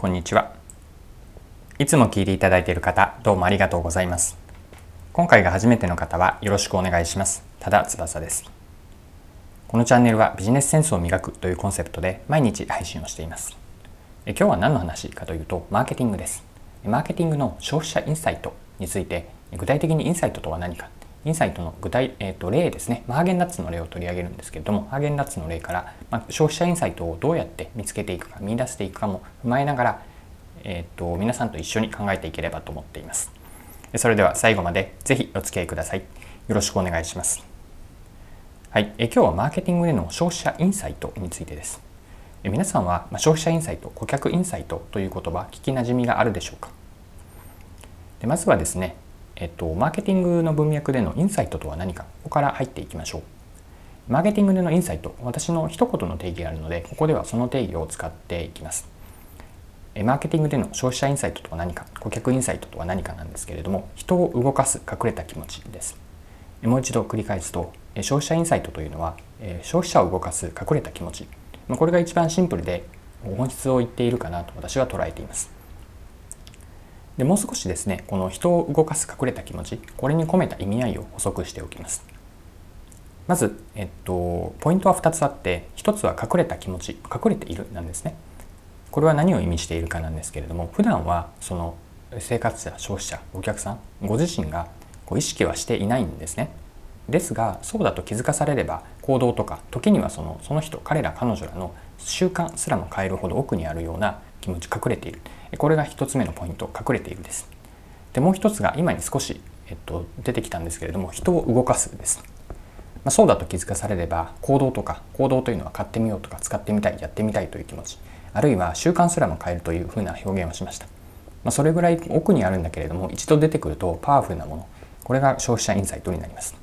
こんにちは。いつも聞いていただいている方どうもありがとうございます。今回が初めての方はよろしくお願いします。多田翼です。このチャンネルはビジネスセンスを磨くというコンセプトで毎日配信をしています。え今日は何の話かというとマーケティングです。マーケティングの消費者インサイトについて具体的にインサイトとは何か。インサイトの具体、えーと、例ですね、ハーゲンダッツの例を取り上げるんですけれども、ハーゲンダッツの例から、まあ、消費者インサイトをどうやって見つけていくか、見出していくかも踏まえながら、えーと、皆さんと一緒に考えていければと思っています。それでは最後までぜひお付き合いください。よろしくお願いします。はい、え今日はマーケティングでの消費者インサイトについてです。え皆さんは消費者インサイト、顧客インサイトという言葉、聞きなじみがあるでしょうか？でまずはですね、えっと、マーケティングの文脈でのインサイトとは何か、ここから入っていきましょう。マーケティングでのインサイト、私の一言の定義があるので、ここではその定義を使っていきます。マーケティングでの消費者インサイトとは何か、顧客インサイトとは何かなんですけれども、人を動かす隠れた気持ちです。もう一度繰り返すと、消費者インサイトというのは、消費者を動かす隠れた気持ち。これが一番シンプルで本質を言っているかなと私は捉えています。でもう少しですねこの人を動かす隠れた気持ちこれに込めた意味合いを補足しておきます。まず、えっと、ポイントは2つあって1つは隠れた気持ち隠れているなんですね。これは何を意味しているかなんですけれども普段はその生活者消費者お客さんご自身がこう意識はしていないんですね。ですがそうだと気づかされれば行動とか時にはそのその人彼ら彼女らの習慣すらも変えるほど奥にあるような気持ち隠れている。これが1つ目のポイント隠れているです。でもう一つが今に少し、えっと、出てきたんですけれども人を動かすです、まあ、そうだと気づかされれば行動とか行動というのは買ってみようとか使ってみたいやってみたいという気持ちあるいは習慣すらも変えるというふうな表現をしました、まあ、それぐらい奥にあるんだけれども一度出てくるとパワフルなものこれが消費者インサイトになります。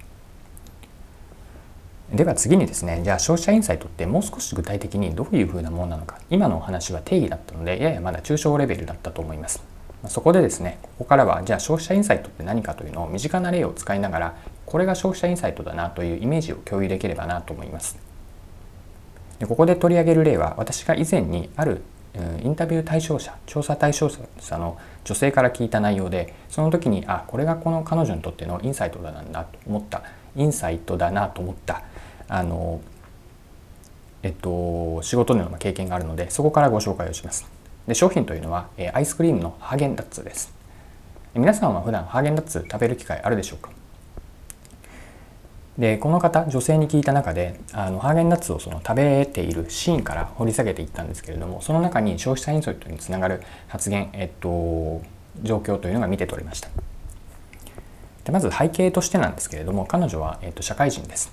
では次にですねじゃあ消費者インサイトってもう少し具体的にどういうふうなものなのか。今のお話は定義だったのでややまだ抽象レベルだったと思います。そこでですねここからはじゃあ消費者インサイトって何かというのを身近な例を使いながらこれが消費者インサイトだなというイメージを共有できればなと思います。でここで取り上げる例は私が以前にあるインタビュー対象者調査対象者の女性から聞いた内容でその時にあこれがこの彼女にとってのインサイトだなと思ったインサイトだなと思った。あのえっと仕事での経験があるのでそこからご紹介をします。で商品というのはアイスクリームのハーゲンダッツです。皆さんは普段ハーゲンダッツ食べる機会あるでしょうか？でこの方女性に聞いた中であのハーゲンダッツをその食べているシーンから掘り下げていったんですけれどもその中に消費者インサイトにつながる発言、えっと、状況というのが見て取れましたでまず背景としてなんですけれども彼女は、えっと、社会人です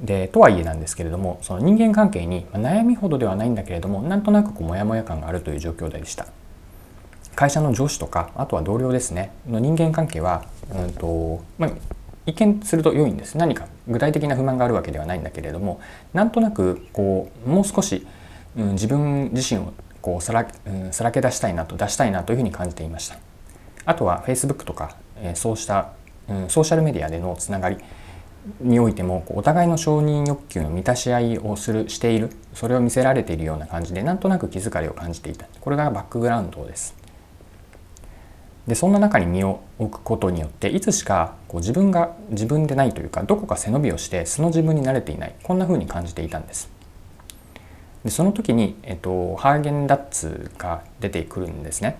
でとはいえなんですけれどもその人間関係に悩みほどではないんだけれどもなんとなくこうモヤモヤ感があるという状況でした。会社の上司とかあとは同僚ですねの人間関係は、うんとまあ、一見すると良いんです。何か具体的な不満があるわけではないんだけれどもなんとなくこうもう少し、うん、自分自身をこうさら,、うん、さらけ出したいなと出したいなというふうに感じていました。あとは Facebook とか、えー、そうした、うん、ソーシャルメディアでのつながりにおいてもお互いの承認欲求の満たし合いをするしているそれを見せられているような感じでなんとなく気疲れを感じていた。これがバックグラウンドです。でそんな中に身を置くことによっていつしかこう自分が自分でないというかどこか背伸びをして素の自分に慣れていない。こんな風に感じていたんです。でその時に、えっと、ハーゲンダッツが出てくるんですね。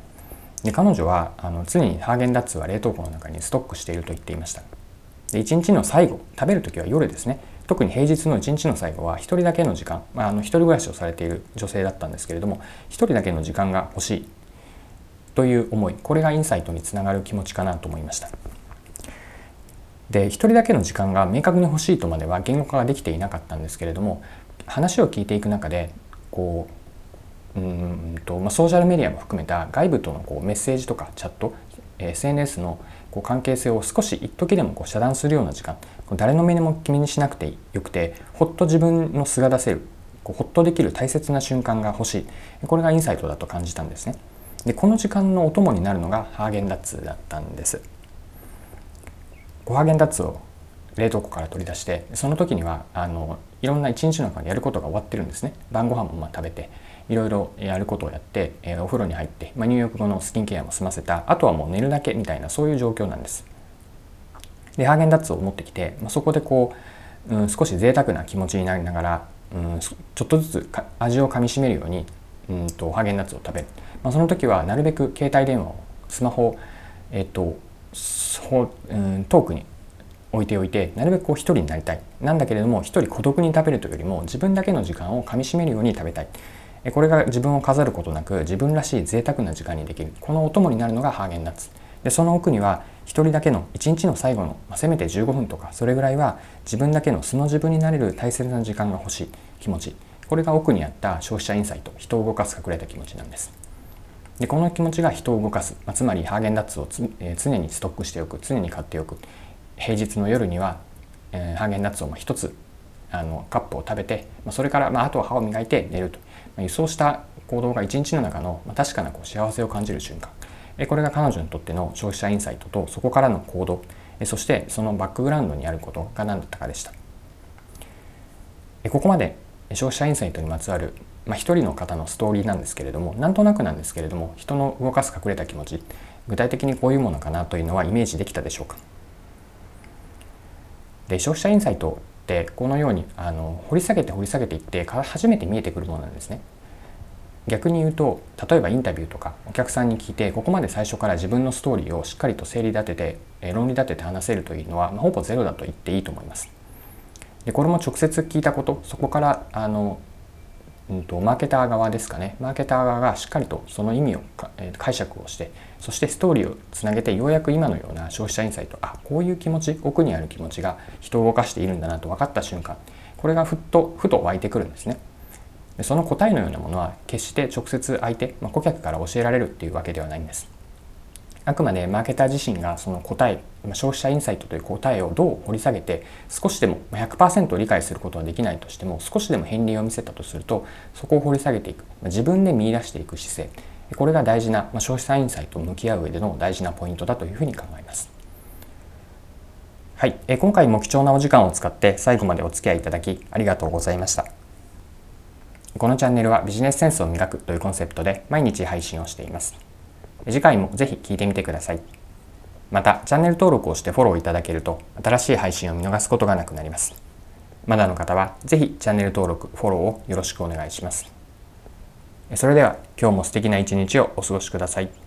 で彼女はあの常にハーゲンダッツは冷凍庫の中にストックしていると言っていました。で1日の最後食べる時は夜ですね。特に平日の1日の最後は1人だけの時間、まあ、あの1人暮らしをされている女性だったんですけれども1人だけの時間が欲しいという思い。これがインサイトにつながる気持ちかなと思いました。で1人だけの時間が明確に欲しいとまでは言語化ができていなかったんですけれども話を聞いていく中でこううんと、まあ、ソーシャルメディアも含めた外部とのこうメッセージとかチャット SNS のこう関係性を少し一時でもこう遮断するような時間誰の目にも気にしなくてよくてほっと自分の素が出せるこうほっとできる大切な瞬間が欲しい。これがインサイトだと感じたんですね。でこの時間のお供になるのがハーゲンダッツだったんです。ハーゲンダッツを冷凍庫から取り出してその時にはあのいろんな一日の中でやることが終わってるんですね。晩ご飯もまあ食べていろいろやることをやって、え、お風呂に入って、まあ、入浴後のスキンケアも済ませたあとはもう寝るだけみたいなそういう状況なんです。でハーゲンダッツを持ってきて、まあ、そこでこう、うん、少し贅沢な気持ちになりながら、うん、ちょっとずつ味をかみしめるようにうんとハーゲンダッツを食べる、まあ、その時はなるべく携帯電話をスマホを、えっとそううん、遠くに置いておいてなるべくこう一人になりたい。なんだけれども一人孤独に食べるというよりも自分だけの時間をかみしめるように食べたい。これが自分を飾ることなく自分らしい贅沢な時間にできる。このお供になるのがハーゲンダッツ。でその奥には一人だけの一日の最後の、まあ、せめて15分とかそれぐらいは自分だけの素の自分になれる大切な時間が欲しい気持ち。これが奥にあった消費者インサイト人を動かす隠れた気持ちなんです。でこの気持ちが人を動かす、まあ、つまりハーゲンダッツをつ、えー、常にストックしておく常に買っておく。平日の夜には、えー、ハーゲンダッツを一つあのカップを食べて、まあ、それから、まあ、あとは歯を磨いて寝ると、まあ、そうした行動が一日の中の、まあ、確かなこう幸せを感じる瞬間。えこれが彼女にとっての消費者インサイトとそこからの行動。えそしてそのバックグラウンドにあることが何だったかでした。えここまで消費者インサイトにまつわる、まあ、一人の方のストーリーなんですけれどもなんとなくなんですけれども人の動かす隠れた気持ち具体的にこういうものかなというのはイメージできたでしょうか？で消費者インサイトってこのようにあの掘り下げて掘り下げていって初めて見えてくるものなんですね。逆に言うと例えばインタビューとかお客さんに聞いてここまで最初から自分のストーリーをしっかりと整理立てて論理立てて話せるというのは、まあ、ほぼゼロだと言っていいと思います。でこれも直接聞いたことそこからあの、うんと、マーケター側ですかねマーケター側がしっかりとその意味を解釈をしてそしてストーリーをつなげてようやく今のような消費者インサイトあこういう気持ち奥にある気持ちが人を動かしているんだなと分かった瞬間これがふっとふと湧いてくるんですね。でその答えのようなものは決して直接相手、まあ、顧客から教えられるっていうわけではないんです。あくまでマーケター自身がその答え消費者インサイトという答えをどう掘り下げて少しでも100%理解することはできないとしても少しでも片鱗を見せたとするとそこを掘り下げていく自分で見出していく姿勢これが大事な消費者インサイトと向き合う上での大事なポイントだというふうに考えます。はい、え今回も貴重なお時間を使って最後までお付き合いいただきありがとうございました。このチャンネルはビジネスセンスを磨くというコンセプトで毎日配信をしています。次回もぜひ聴いてみてください。また、チャンネル登録をしてフォローいただけると新しい配信を見逃すことがなくなります。まだの方はぜひチャンネル登録、フォローをよろしくお願いします。それでは今日も素敵な一日をお過ごしください。